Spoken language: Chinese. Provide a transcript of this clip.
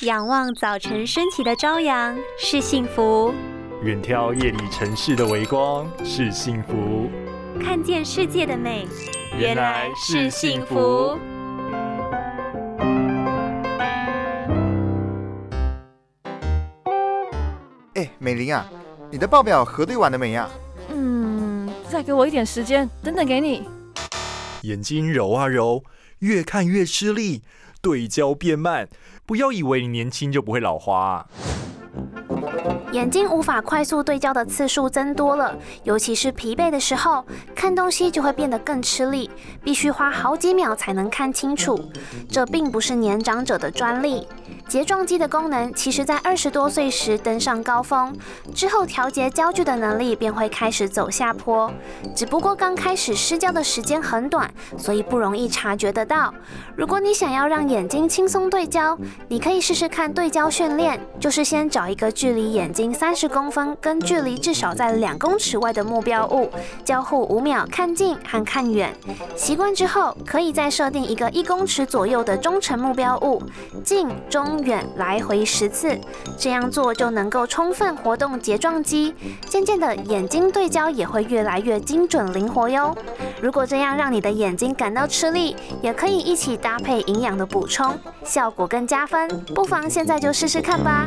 仰望早晨升起的朝阳是幸福，远眺夜里城市的微光是幸福，看见世界的美原来是幸福。哎，美玲啊，你的报表核对完了没呀？嗯，再给我一点时间，等等给你。眼睛揉啊揉，越看越吃力，对焦变慢。不要以为你年轻就不会老花。眼睛无法快速对焦的次数增多了，尤其是疲惫的时候，看东西就会变得更吃力，必须花好几秒才能看清楚。这并不是年长者的专利。睫状肌的功能其实，在二十多岁时登上高峰，之后调节焦距的能力便会开始走下坡。只不过刚开始失焦的时间很短，所以不容易察觉得到。如果你想要让眼睛轻松对焦，你可以试试看对焦训练，就是先找一个距离眼睛三十公分跟距离至少在两公尺外的目标物，交互五秒看近和看远。习惯之后，可以再设定一个一公尺左右的中程目标物，近中。远来回十次，这样做就能够充分活动睫状肌，渐渐的眼睛对焦也会越来越精准灵活哟。如果这样让你的眼睛感到吃力，也可以一起搭配营养的补充，效果更加分。不妨现在就试试看吧。